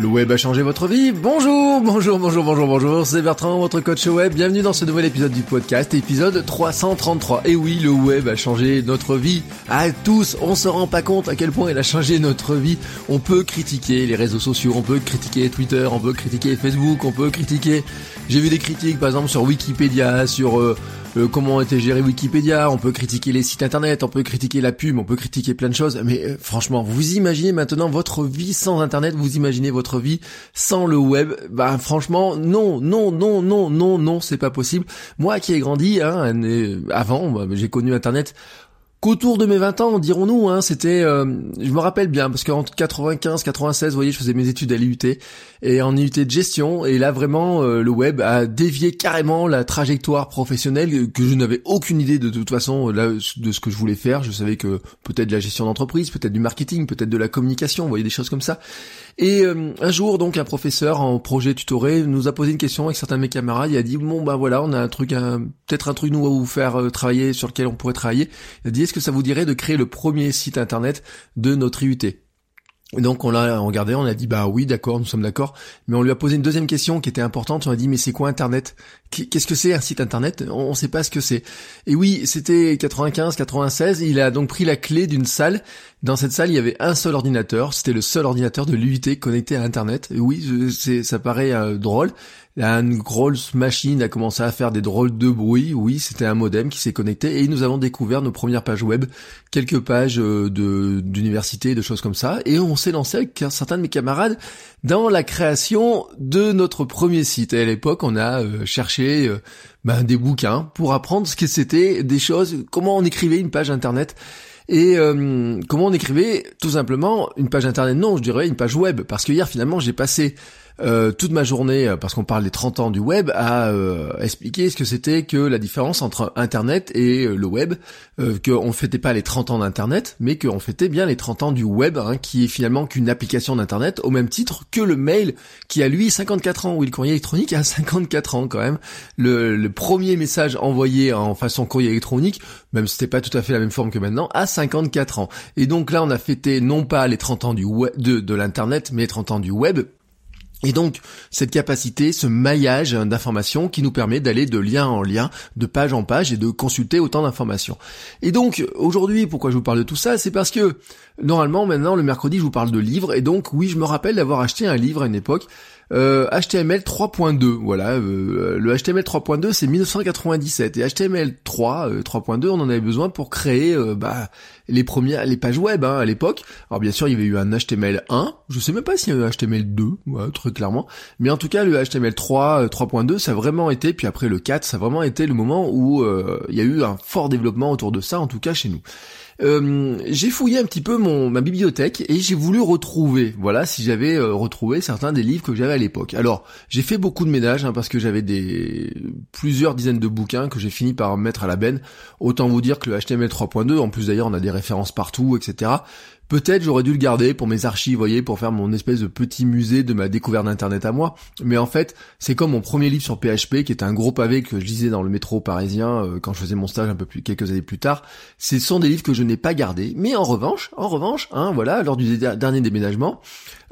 Le web a changé votre vie Bonjour, bonjour, bonjour, bonjour, bonjour, c'est Bertrand, votre coach web. Bienvenue dans ce nouvel épisode du podcast, épisode 333. Et oui, le web a changé notre vie. À tous, on se rend pas compte à quel point il a changé notre vie. On peut critiquer les réseaux sociaux, on peut critiquer Twitter, on peut critiquer Facebook, on peut critiquer... J'ai vu des critiques par exemple sur Wikipédia, sur... Euh, euh, comment était géré Wikipédia, on peut critiquer les sites internet, on peut critiquer la pub, on peut critiquer plein de choses, mais euh, franchement, vous imaginez maintenant votre vie sans internet, vous imaginez votre vie sans le web, bah franchement, non, non, non, non, non, non, c'est pas possible. Moi qui ai grandi, hein, avant, bah, j'ai connu internet qu'autour de mes 20 ans, dirons-nous, hein, c'était, euh, je me rappelle bien, parce qu'en 95, 96, vous voyez, je faisais mes études à l'IUT, et en IUT de gestion, et là vraiment, euh, le web a dévié carrément la trajectoire professionnelle, que je n'avais aucune idée de, toute façon là, de ce que je voulais faire, je savais que peut-être de la gestion d'entreprise, peut-être du marketing, peut-être de la communication, vous voyez, des choses comme ça, et euh, un jour, donc, un professeur en projet tutoré nous a posé une question avec certains de mes camarades. Il a dit bon bah voilà, on a un truc, peut-être un truc nous à vous faire euh, travailler sur lequel on pourrait travailler. Il a dit est-ce que ça vous dirait de créer le premier site internet de notre IUT et donc on l'a regardé, on a dit bah oui d'accord, nous sommes d'accord, mais on lui a posé une deuxième question qui était importante, on a dit mais c'est quoi internet? Qu'est-ce que c'est un site internet? On ne sait pas ce que c'est. Et oui, c'était 95, 96, il a donc pris la clé d'une salle. Dans cette salle, il y avait un seul ordinateur, c'était le seul ordinateur de l'UIT connecté à internet. Et oui, c'est ça paraît euh, drôle, une grosse machine a commencé à faire des drôles de bruit. Oui, c'était un modem qui s'est connecté et nous avons découvert nos premières pages web, quelques pages euh, de d'université, de choses comme ça. Et on s'est lancé avec certains de mes camarades dans la création de notre premier site. Et à l'époque, on a euh, cherché ben, des bouquins pour apprendre ce que c'était, des choses, comment on écrivait une page internet. Et comment on écrivait? Tout simplement une page internet? Non, je dirais une page web. Parce que hier finalement j'ai passé euh, toute ma journée, euh, parce qu'on parle des 30 ans du web, à euh, expliquer ce que c'était que la différence entre Internet et le web, euh, qu'on fêtait pas les 30 ans d'Internet, mais qu'on fêtait bien les 30 ans du web, hein, qui est finalement qu'une application d'Internet, au même titre que le mail, qui a lui 54 ans, ou le courrier électronique a 54 ans quand même. Le, premier message envoyé en façon courrier électronique, même si c'était pas tout à fait la même forme que maintenant, a 54 ans. Et donc là, on a fêté non pas les 30 ans de, de l'Internet, mais les 30 ans du web, et donc, cette capacité, ce maillage d'informations qui nous permet d'aller de lien en lien, de page en page et de consulter autant d'informations. Et donc, aujourd'hui, pourquoi je vous parle de tout ça? C'est parce que, normalement, maintenant, le mercredi, je vous parle de livres. Et donc, oui, je me rappelle d'avoir acheté un livre à une époque HTML 3.2, voilà, euh, le HTML 3.2 c'est 1997 et HTML 3 3.2 on en avait besoin pour créer euh, bah, les premières les pages web hein, à l'époque. Alors bien sûr il y avait eu un HTML 1, je sais même pas s'il y a eu un HTML 2, très clairement, mais en tout cas le HTML 3 3.2 ça a vraiment été, puis après le 4 ça a vraiment été le moment où euh, il y a eu un fort développement autour de ça, en tout cas chez nous. Euh, j'ai fouillé un petit peu mon ma bibliothèque et j'ai voulu retrouver, voilà, si j'avais euh, retrouvé certains des livres que j'avais à l'époque. Alors, j'ai fait beaucoup de ménage hein, parce que j'avais des plusieurs dizaines de bouquins que j'ai fini par mettre à la benne. Autant vous dire que le HTML 3.2, en plus d'ailleurs, on a des références partout, etc. Peut-être j'aurais dû le garder pour mes archives, voyez, pour faire mon espèce de petit musée de ma découverte d'internet à moi. Mais en fait, c'est comme mon premier livre sur PHP, qui est un gros pavé que je lisais dans le métro parisien euh, quand je faisais mon stage un peu plus quelques années plus tard. Ce sont des livres que je n'ai pas gardés. Mais en revanche, en revanche, hein, voilà, lors du dernier déménagement,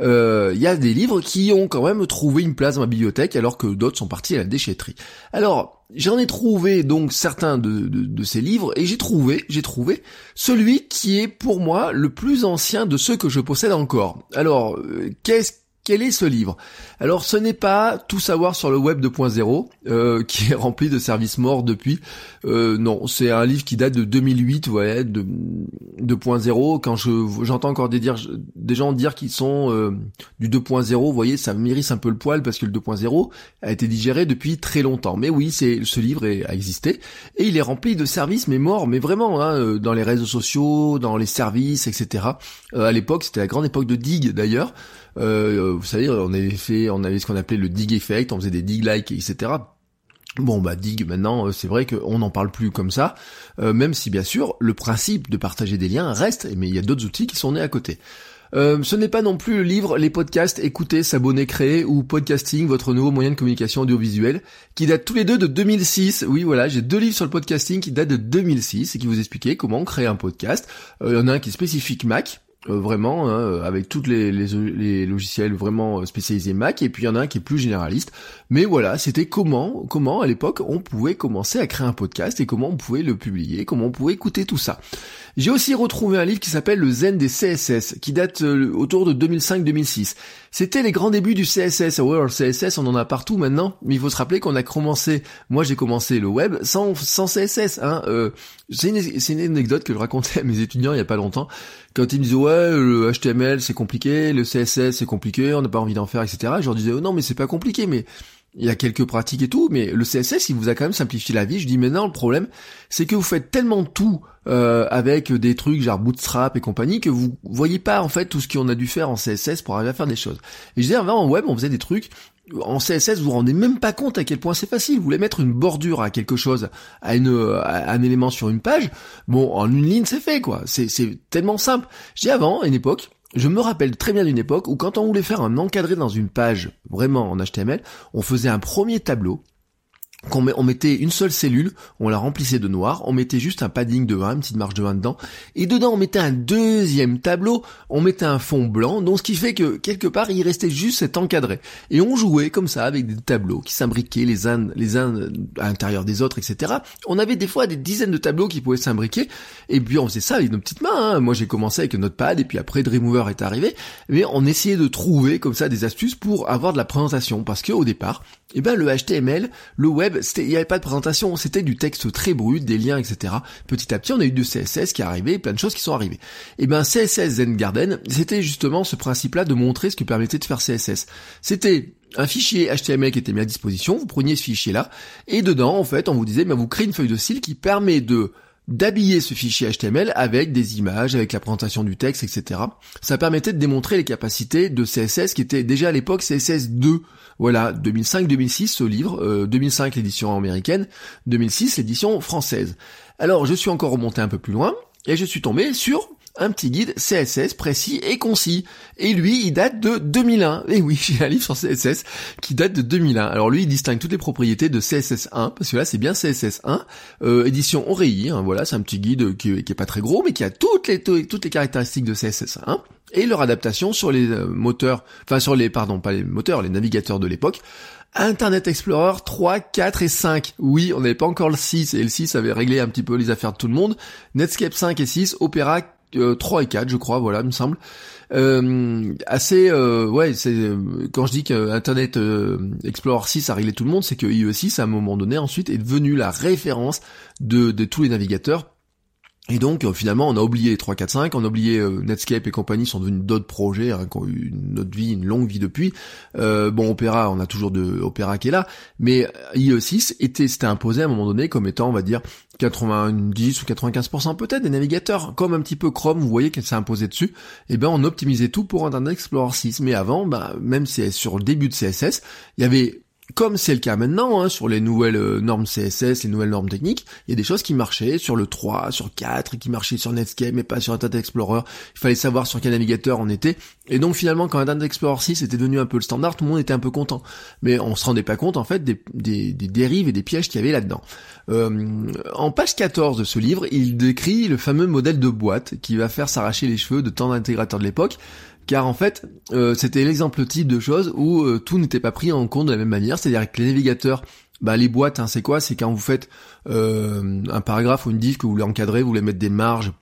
euh, il y a des livres qui ont quand même trouvé une place dans ma bibliothèque, alors que d'autres sont partis à la déchetterie. Alors, J'en ai trouvé donc certains de, ces livres et j'ai trouvé, j'ai trouvé celui qui est pour moi le plus ancien de ceux que je possède encore. Alors, euh, qu'est-ce quel est ce livre? Alors ce n'est pas tout savoir sur le web 2.0 euh, qui est rempli de services morts depuis. Euh, non, c'est un livre qui date de 2008, ouais, de 2.0. Quand je j'entends encore des gens dire qu'ils sont euh, du 2.0, vous voyez, ça mérisse un peu le poil parce que le 2.0 a été digéré depuis très longtemps. Mais oui, c'est ce livre a existé et il est rempli de services, mais morts, mais vraiment, hein, euh, dans les réseaux sociaux, dans les services, etc. à l'époque, c'était la grande époque de Dig d'ailleurs. Vous savez, on avait fait, on avait ce qu'on appelait le Dig Effect, on faisait des Dig Like, etc. Bon bah Dig maintenant c'est vrai qu'on n'en parle plus comme ça, même si bien sûr le principe de partager des liens reste, mais il y a d'autres outils qui sont nés à côté. Euh, ce n'est pas non plus le livre, les podcasts, écouter, s'abonner, créer ou podcasting, votre nouveau moyen de communication audiovisuelle, qui date tous les deux de 2006. Oui, voilà, j'ai deux livres sur le podcasting qui datent de 2006 et qui vous expliquaient comment créer un podcast. Euh, il y en a un qui est spécifique Mac, euh, vraiment hein, avec toutes les, logiciels vraiment spécialisés Mac et puis il y en a un qui est plus généraliste mais voilà c'était comment comment à l'époque on pouvait commencer à créer un podcast et comment on pouvait le publier comment on pouvait écouter tout ça j'ai aussi retrouvé un livre qui s'appelle Le Zen des CSS, qui date euh, autour de 2005-2006. C'était les grands débuts du CSS. Ouais, le CSS, on en a partout maintenant, mais il faut se rappeler qu'on a commencé, moi j'ai commencé le web sans, sans CSS. Hein. Euh, c'est une, une, anecdote que je racontais à mes étudiants il y a pas longtemps. Quand ils me disaient ouais le HTML c'est compliqué, le CSS c'est compliqué, on n'a pas envie d'en faire, etc. Je leur disais oh, non mais c'est pas compliqué, mais il y a quelques pratiques et tout, mais le CSS, il vous a quand même simplifié la vie. Je dis, mais non, le problème, c'est que vous faites tellement tout euh, avec des trucs genre Bootstrap et compagnie que vous voyez pas en fait tout ce qu'on a dû faire en CSS pour arriver à faire des choses. Et je dis, en web, on faisait des trucs. En CSS, vous vous rendez même pas compte à quel point c'est facile. Vous voulez mettre une bordure à quelque chose, à, une, à un élément sur une page. Bon, en une ligne, c'est fait, quoi. C'est tellement simple. Je dis avant, à une époque, je me rappelle très bien d'une époque où quand on voulait faire un encadré dans une page, vraiment en HTML, on faisait un premier tableau, on mettait une seule cellule, on la remplissait de noir, on mettait juste un padding de 1, une petite marge de 1 dedans, et dedans on mettait un deuxième tableau, on mettait un fond blanc, donc ce qui fait que quelque part il restait juste cet encadré. Et on jouait comme ça avec des tableaux qui s'imbriquaient les uns, les uns à l'intérieur des autres, etc. On avait des fois des dizaines de tableaux qui pouvaient s'imbriquer, et puis on faisait ça avec nos petites mains. Hein. Moi j'ai commencé avec Notepad, et puis après Dreamweaver est arrivé, mais on essayait de trouver comme ça des astuces pour avoir de la présentation, parce que au départ, eh ben le HTML, le web, il n'y avait pas de présentation, c'était du texte très brut, des liens, etc. Petit à petit, on a eu du CSS qui est arrivé, plein de choses qui sont arrivées. Eh ben CSS Zen Garden, c'était justement ce principe-là de montrer ce qui permettait de faire CSS. C'était un fichier HTML qui était mis à disposition, vous preniez ce fichier-là, et dedans, en fait, on vous disait, ben, vous créez une feuille de style qui permet de d'habiller ce fichier HTML avec des images, avec la présentation du texte, etc. Ça permettait de démontrer les capacités de CSS qui était déjà à l'époque CSS 2. Voilà, 2005-2006 ce livre, 2005 euh, l'édition américaine, 2006 l'édition française. Alors je suis encore remonté un peu plus loin et je suis tombé sur un petit guide CSS précis et concis. Et lui, il date de 2001. Et oui, j'ai un livre sur CSS qui date de 2001. Alors lui, il distingue toutes les propriétés de CSS 1, parce que là, c'est bien CSS 1, euh, édition Oreilly. Hein, voilà, c'est un petit guide qui, qui est pas très gros, mais qui a toutes les toutes les caractéristiques de CSS 1 et leur adaptation sur les euh, moteurs, enfin sur les, pardon, pas les moteurs, les navigateurs de l'époque. Internet Explorer 3, 4 et 5. Oui, on n'avait pas encore le 6 et le 6 avait réglé un petit peu les affaires de tout le monde. Netscape 5 et 6, Opera 3 et 4 je crois voilà il me semble. Euh, assez euh, ouais c'est euh, quand je dis que Internet Explorer 6 a réglé tout le monde c'est que IE6 à un moment donné ensuite est devenu la référence de, de tous les navigateurs et donc euh, finalement on a oublié les 3, 4, 5, on a oublié euh, Netscape et compagnie sont devenus d'autres projets hein, qui ont eu une autre vie, une longue vie depuis. Euh, bon Opera, on a toujours de Opera qui est là, mais IE6 était c'était imposé à un moment donné comme étant on va dire 90 ou 95% peut-être des navigateurs, comme un petit peu Chrome, vous voyez qu'elle s'est imposée dessus, et eh ben on optimisait tout pour Internet Explorer 6. Mais avant, bah, même si sur le début de CSS, il y avait comme c'est le cas maintenant, hein, sur les nouvelles euh, normes CSS, les nouvelles normes techniques, il y a des choses qui marchaient sur le 3, sur 4, et qui marchaient sur Netscape, mais pas sur Internet Explorer. Il fallait savoir sur quel navigateur on était. Et donc finalement, quand Internet Explorer 6 était devenu un peu le standard, tout le monde était un peu content. Mais on se rendait pas compte, en fait, des dérives et des pièges qu'il y avait là-dedans. Euh, en page 14 de ce livre, il décrit le fameux modèle de boîte qui va faire s'arracher les cheveux de tant d'intégrateurs de l'époque car en fait euh, c'était l'exemple type de choses où euh, tout n'était pas pris en compte de la même manière, c'est-à-dire que les navigateurs, bah les boîtes, hein, c'est quoi? C'est quand vous faites euh, un paragraphe ou une div que vous voulez encadrer, vous voulez mettre des marges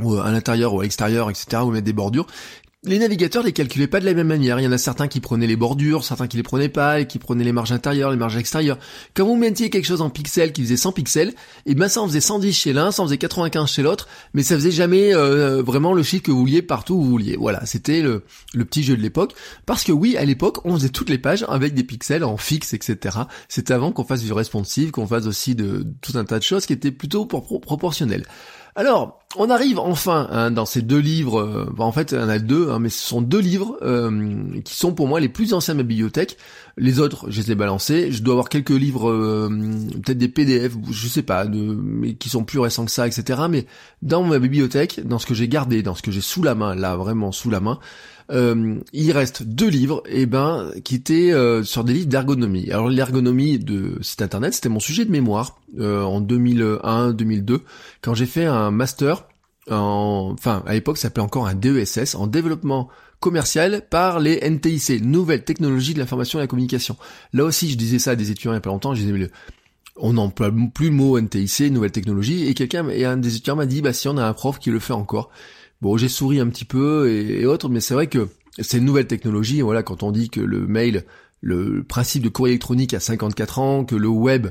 ou à l'intérieur ou à l'extérieur, etc. Vous mettez des bordures. Les navigateurs les calculaient pas de la même manière. Il y en a certains qui prenaient les bordures, certains qui les prenaient pas, et qui prenaient les marges intérieures, les marges extérieures. Quand vous mettiez quelque chose en pixels qui faisait 100 pixels, et eh ben ça en faisait 110 chez l'un, ça en faisait 95 chez l'autre, mais ça faisait jamais euh, vraiment le chiffre que vous vouliez partout où vous vouliez. Voilà, c'était le, le petit jeu de l'époque. Parce que oui, à l'époque, on faisait toutes les pages avec des pixels en fixe, etc. C'était avant qu'on fasse du responsive, qu'on fasse aussi de tout un tas de choses qui étaient plutôt proportionnelles. Alors, on arrive enfin hein, dans ces deux livres, euh, en fait il y en a deux, hein, mais ce sont deux livres euh, qui sont pour moi les plus anciens de ma bibliothèque. Les autres, je les ai balancés. Je dois avoir quelques livres, euh, peut-être des PDF, je sais pas, mais qui sont plus récents que ça, etc. Mais dans ma bibliothèque, dans ce que j'ai gardé, dans ce que j'ai sous la main, là vraiment sous la main, euh, il reste deux livres, et eh ben, qui étaient euh, sur des livres d'ergonomie. Alors l'ergonomie de site internet, c'était mon sujet de mémoire euh, en 2001-2002, quand j'ai fait un master, en, enfin à l'époque ça s'appelait encore un DESS, en développement commercial par les NTIC, Nouvelles Technologies de l'Information et la Communication. Là aussi, je disais ça à des étudiants il y a pas longtemps, je disais, mais on n'emploie plus le mot NTIC, Nouvelles Technologies, et quelqu'un, et un des étudiants m'a dit, bah si on a un prof qui le fait encore. Bon, j'ai souri un petit peu et, autres, mais c'est vrai que c'est une nouvelle technologie. Voilà, quand on dit que le mail, le principe de courrier électronique a 54 ans, que le web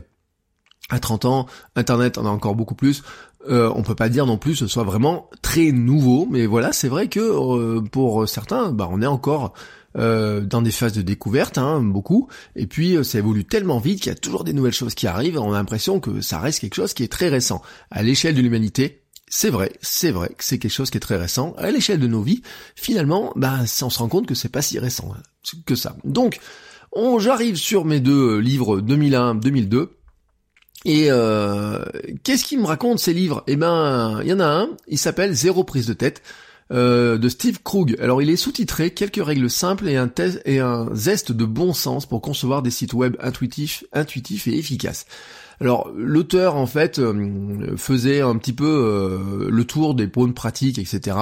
a 30 ans, Internet en a encore beaucoup plus. Euh, on peut pas dire non plus que ce soit vraiment très nouveau, mais voilà, c'est vrai que euh, pour certains, bah, on est encore euh, dans des phases de découverte, hein, beaucoup. Et puis euh, ça évolue tellement vite qu'il y a toujours des nouvelles choses qui arrivent. on a l'impression que ça reste quelque chose qui est très récent à l'échelle de l'humanité. C'est vrai, c'est vrai que c'est quelque chose qui est très récent. À l'échelle de nos vies, finalement, bah, on se rend compte que c'est pas si récent hein, que ça. Donc, j'arrive sur mes deux livres 2001-2002. Et euh, qu'est-ce qui me raconte ces livres? Eh ben, il y en a un, il s'appelle Zéro prise de tête. Euh, de Steve Krug. Alors il est sous-titré quelques règles simples et un, et un zeste de bon sens pour concevoir des sites web intuitifs, intuitifs et efficaces. Alors l'auteur en fait euh, faisait un petit peu euh, le tour des bonnes pratiques, etc.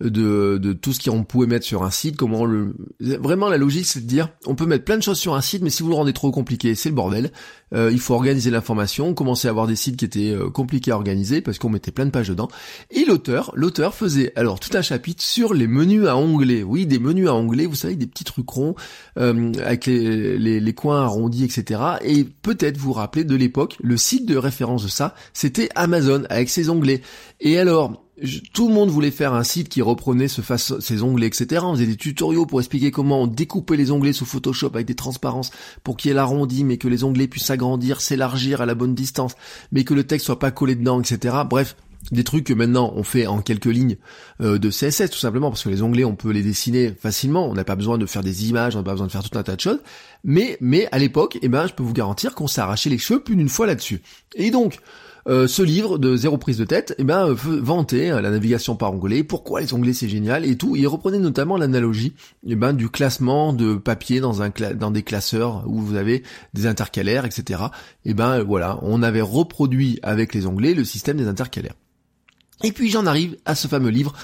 De, de tout ce qu'on pouvait mettre sur un site, comment le... Vraiment la logique c'est de dire on peut mettre plein de choses sur un site mais si vous le rendez trop compliqué c'est le bordel. Euh, il faut organiser l'information, commencer à avoir des sites qui étaient compliqués à organiser parce qu'on mettait plein de pages dedans. Et l'auteur, l'auteur faisait alors tout un chapitre sur les menus à onglets. Oui, des menus à onglets, vous savez, des petits trucs ronds avec les, les, les coins arrondis, etc. Et peut-être vous rappeler de l'époque le site de référence de ça, c'était Amazon avec ses onglets. Et alors, tout le monde voulait faire un site qui reprenait ce ses onglets, etc. On faisait des tutoriaux pour expliquer comment on découpait les onglets sous Photoshop avec des transparences pour qu'il y ait l'arrondi, mais que les onglets puissent s'agrandir, s'élargir à la bonne distance, mais que le texte soit pas collé dedans, etc. Bref, des trucs que maintenant on fait en quelques lignes euh, de CSS tout simplement parce que les onglets on peut les dessiner facilement, on n'a pas besoin de faire des images, on n'a pas besoin de faire tout un tas de choses. Mais mais à l'époque, eh ben je peux vous garantir qu'on s'est arraché les cheveux plus d'une fois là-dessus. Et donc euh, ce livre de zéro prise de tête, eh ben, vantait la navigation par onglets, pourquoi les onglets c'est génial et tout. Il reprenait notamment l'analogie eh ben, du classement de papier dans, un dans des classeurs où vous avez des intercalaires, etc. Et eh ben voilà, on avait reproduit avec les onglets le système des intercalaires. Et puis j'en arrive à ce fameux livre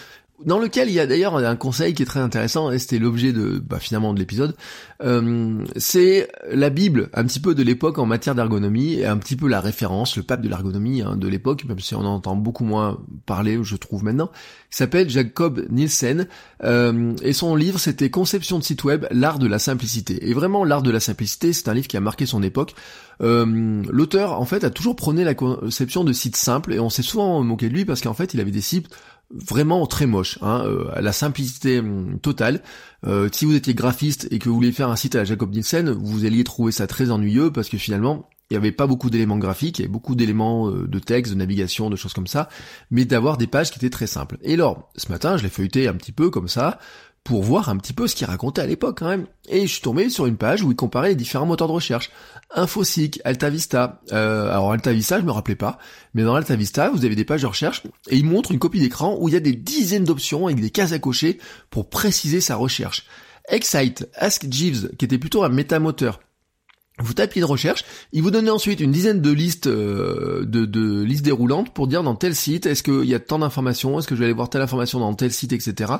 dans lequel il y a d'ailleurs un conseil qui est très intéressant, et c'était l'objet de bah, finalement de l'épisode, euh, c'est la Bible, un petit peu de l'époque en matière d'ergonomie, et un petit peu la référence, le pape de l'ergonomie hein, de l'époque, même si on en entend beaucoup moins parler, je trouve maintenant, qui s'appelle Jacob Nielsen, euh, et son livre c'était Conception de site web, l'art de la simplicité. Et vraiment l'art de la simplicité, c'est un livre qui a marqué son époque. Euh, l'auteur en fait a toujours prôné la conception de sites simples, et on s'est souvent moqué de lui parce qu'en fait il avait des sites vraiment très moche, hein, euh, la simplicité hum, totale. Euh, si vous étiez graphiste et que vous vouliez faire un site à la Jacob Nielsen, vous alliez trouver ça très ennuyeux parce que finalement, il n'y avait pas beaucoup d'éléments graphiques, il y avait beaucoup d'éléments euh, de texte, de navigation, de choses comme ça, mais d'avoir des pages qui étaient très simples. Et alors, ce matin, je l'ai feuilleté un petit peu comme ça, pour voir un petit peu ce qu'il racontait à l'époque quand même. Et je suis tombé sur une page où il comparait les différents moteurs de recherche. Infosic, AltaVista. Euh, alors AltaVista, je me rappelais pas, mais dans AltaVista, vous avez des pages de recherche et il montre une copie d'écran où il y a des dizaines d'options avec des cases à cocher pour préciser sa recherche. Excite, Ask Jeeves, qui était plutôt un métamoteur. Vous tapiez de recherche, il vous donnait ensuite une dizaine de listes euh, de, de, listes déroulantes pour dire dans tel site est-ce qu'il y a tant d'informations, est-ce que je vais aller voir telle information dans tel site, etc.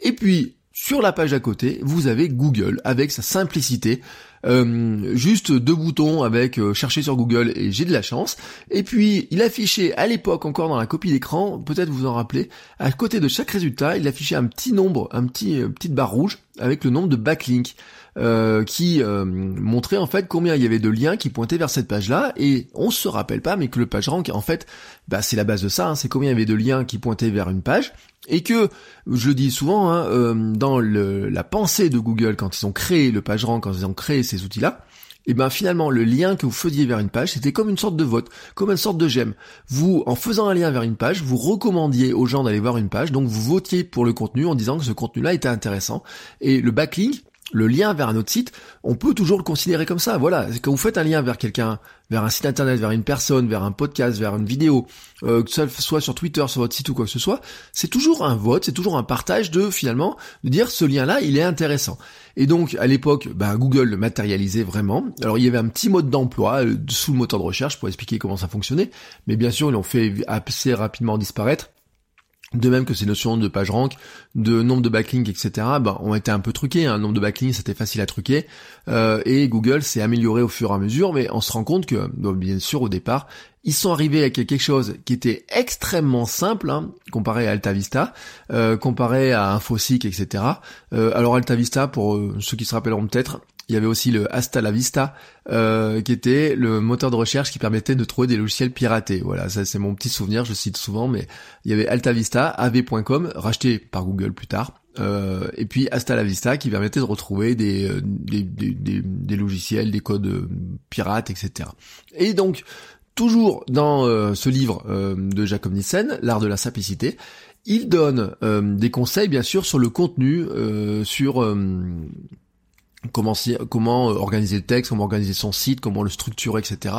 Et puis sur la page à côté, vous avez Google avec sa simplicité. Euh, juste deux boutons avec euh, chercher sur Google et j'ai de la chance. Et puis il affichait à l'époque encore dans la copie d'écran, peut-être vous en rappelez, à côté de chaque résultat, il affichait un petit nombre, un petit petite barre rouge avec le nombre de backlinks. Euh, qui euh, montrait en fait combien il y avait de liens qui pointaient vers cette page-là et on se rappelle pas mais que le page rank en fait bah, c'est la base de ça, hein, c'est combien il y avait de liens qui pointaient vers une page et que je le dis souvent hein, euh, dans la pensée de Google quand ils ont créé le page rank, quand ils ont créé ces outils-là, et ben finalement le lien que vous faisiez vers une page, c'était comme une sorte de vote, comme une sorte de j'aime. Vous, en faisant un lien vers une page, vous recommandiez aux gens d'aller voir une page, donc vous votiez pour le contenu en disant que ce contenu-là était intéressant. Et le backlink, le lien vers un autre site, on peut toujours le considérer comme ça. Voilà, quand vous faites un lien vers quelqu'un, vers un site internet, vers une personne, vers un podcast, vers une vidéo, euh, que ce soit sur Twitter, sur votre site ou quoi que ce soit, c'est toujours un vote, c'est toujours un partage de finalement de dire ce lien-là, il est intéressant. Et donc à l'époque, bah, Google le matérialisait vraiment. Alors il y avait un petit mode d'emploi euh, sous le moteur de recherche pour expliquer comment ça fonctionnait, mais bien sûr ils l'ont fait assez rapidement disparaître. De même que ces notions de page rank, de nombre de backlinks, etc., ben, ont été un peu truquées. Un hein. nombre de backlinks, c'était facile à truquer. Euh, et Google s'est amélioré au fur et à mesure, mais on se rend compte que, bien sûr, au départ, ils sont arrivés avec quelque chose qui était extrêmement simple, hein, comparé à AltaVista, euh, comparé à InfoSeek, etc. Euh, alors AltaVista, pour ceux qui se rappelleront peut-être, il y avait aussi le Hasta la Vista, euh, qui était le moteur de recherche qui permettait de trouver des logiciels piratés. Voilà, ça c'est mon petit souvenir, je cite souvent, mais il y avait Alta Vista, av.com, racheté par Google plus tard, euh, et puis Hasta la Vista qui permettait de retrouver des, euh, des, logiciels, des codes pirates, etc. Et donc, toujours dans ce livre de Jacob Nissen, L'art de la simplicité, il donne des conseils bien sûr sur le contenu, sur comment, euh, organiser le texte, comment organiser son site, comment le structurer, etc.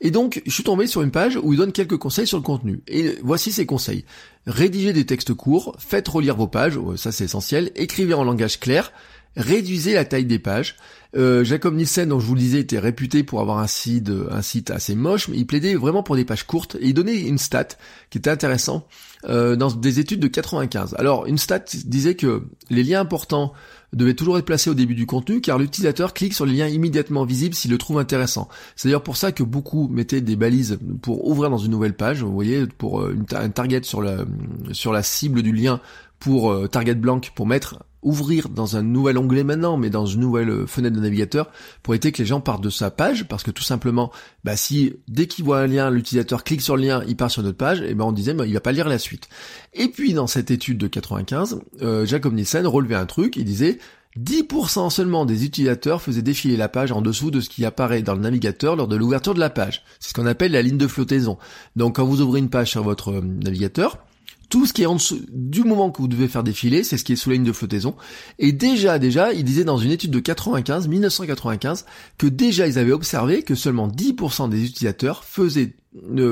Et donc, je suis tombé sur une page où il donne quelques conseils sur le contenu. Et voici ces conseils. Rédigez des textes courts, faites relire vos pages, ça c'est essentiel, écrivez en langage clair, réduisez la taille des pages. Euh, Jacob Nissen, dont je vous le disais, était réputé pour avoir un site, site assez moche, mais il plaidait vraiment pour des pages courtes, et il donnait une stat qui était intéressant euh, dans des études de 95. Alors, une stat disait que les liens importants devait toujours être placé au début du contenu car l'utilisateur clique sur les liens immédiatement visibles s'il le trouve intéressant. C'est d'ailleurs pour ça que beaucoup mettaient des balises pour ouvrir dans une nouvelle page, vous voyez, pour euh, une un target sur la, cible du lien pour euh, target blanc pour mettre ouvrir dans un nouvel onglet maintenant, mais dans une nouvelle euh, fenêtre de navigateur, pour éviter que les gens partent de sa page, parce que tout simplement, bah si dès qu'il voit un lien, l'utilisateur clique sur le lien, il part sur notre page, et ben on disait, bah, il va pas lire la suite. Et puis dans cette étude de 95, euh, Jacob Nielsen relevait un truc, il disait 10% seulement des utilisateurs faisaient défiler la page en dessous de ce qui apparaît dans le navigateur lors de l'ouverture de la page. C'est ce qu'on appelle la ligne de flottaison. Donc quand vous ouvrez une page sur votre euh, navigateur, tout ce qui est en dessous, du moment que vous devez faire défiler, c'est ce qui est sous la ligne de flottaison. Et déjà, déjà, il disait dans une étude de 95, 1995, que déjà ils avaient observé que seulement 10% des utilisateurs faisaient,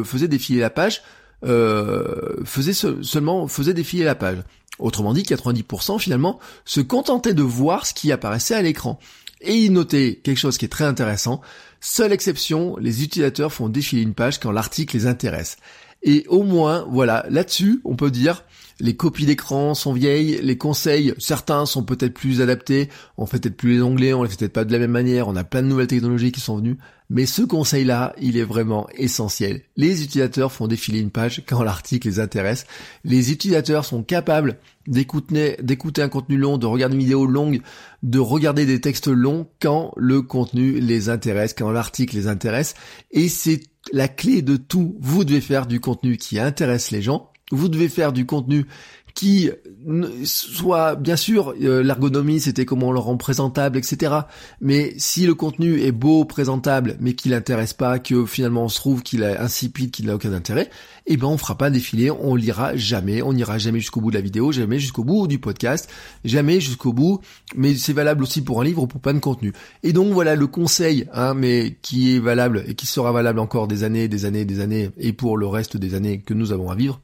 faisaient défiler la page, euh, faisaient seulement, faisaient défiler la page. Autrement dit, 90% finalement se contentaient de voir ce qui apparaissait à l'écran. Et il notait quelque chose qui est très intéressant. Seule exception, les utilisateurs font défiler une page quand l'article les intéresse. Et au moins, voilà, là-dessus, on peut dire, les copies d'écran sont vieilles, les conseils, certains sont peut-être plus adaptés, on fait peut-être plus les onglets, on les fait peut-être pas de la même manière, on a plein de nouvelles technologies qui sont venues, mais ce conseil-là, il est vraiment essentiel. Les utilisateurs font défiler une page quand l'article les intéresse. Les utilisateurs sont capables d'écouter, un contenu long, de regarder une vidéo longue, de regarder des textes longs quand le contenu les intéresse, quand l'article les intéresse. Et c'est la clé de tout. Vous devez faire du contenu qui intéresse les gens. Vous devez faire du contenu qui soit bien sûr euh, l'ergonomie c'était comment on le rend présentable etc mais si le contenu est beau présentable mais qu'il n'intéresse pas que finalement on se trouve qu'il est insipide qu'il n'a aucun intérêt eh ben on fera pas défiler on lira jamais on n'ira jamais jusqu'au bout de la vidéo jamais jusqu'au bout du podcast jamais jusqu'au bout mais c'est valable aussi pour un livre ou pour plein de contenu et donc voilà le conseil hein, mais qui est valable et qui sera valable encore des années des années des années et pour le reste des années que nous avons à vivre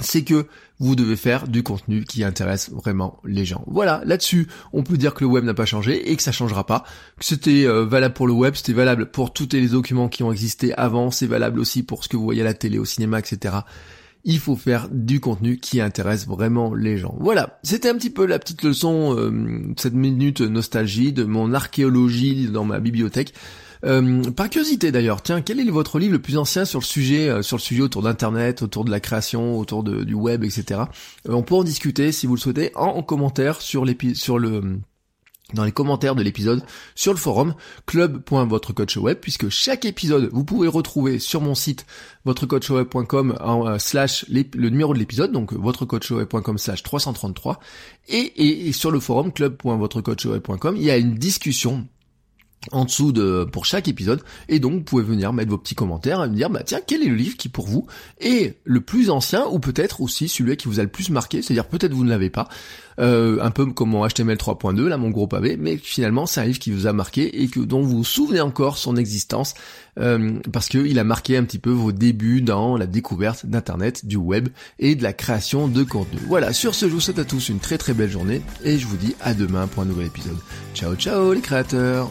c'est que vous devez faire du contenu qui intéresse vraiment les gens. Voilà, là-dessus, on peut dire que le web n'a pas changé et que ça changera pas. Que c'était euh, valable pour le web, c'était valable pour tous les documents qui ont existé avant, c'est valable aussi pour ce que vous voyez à la télé, au cinéma, etc. il faut faire du contenu qui intéresse vraiment les gens. Voilà, c'était un petit peu la petite leçon, euh, cette minute nostalgie de mon archéologie dans ma bibliothèque. Euh, par curiosité d'ailleurs, tiens, quel est votre livre le plus ancien sur le sujet, euh, sur le sujet autour d'internet, autour de la création, autour de, du web, etc. Euh, on peut en discuter si vous le souhaitez en, commentaire sur sur le dans les commentaires de l'épisode sur le forum club.votrecoachweb puisque chaque épisode vous pouvez retrouver sur mon site votrecoachweb.com en slash le numéro de l'épisode donc votrecoachweb.com slash 333 et, et, et, sur le forum club.votrecoachweb.com il y a une discussion en dessous de pour chaque épisode. Et donc vous pouvez venir mettre vos petits commentaires et me dire bah tiens quel est le livre qui pour vous est le plus ancien ou peut-être aussi celui qui vous a le plus marqué? C'est-à-dire peut-être vous ne l'avez pas. Euh, un peu comme mon HTML 3.2 là mon gros pavé mais finalement c'est un livre qui vous a marqué et que dont vous vous souvenez encore son existence euh, parce qu'il a marqué un petit peu vos débuts dans la découverte d'internet du web et de la création de contenu. Voilà sur ce je vous souhaite à tous une très très belle journée et je vous dis à demain pour un nouvel épisode. Ciao ciao les créateurs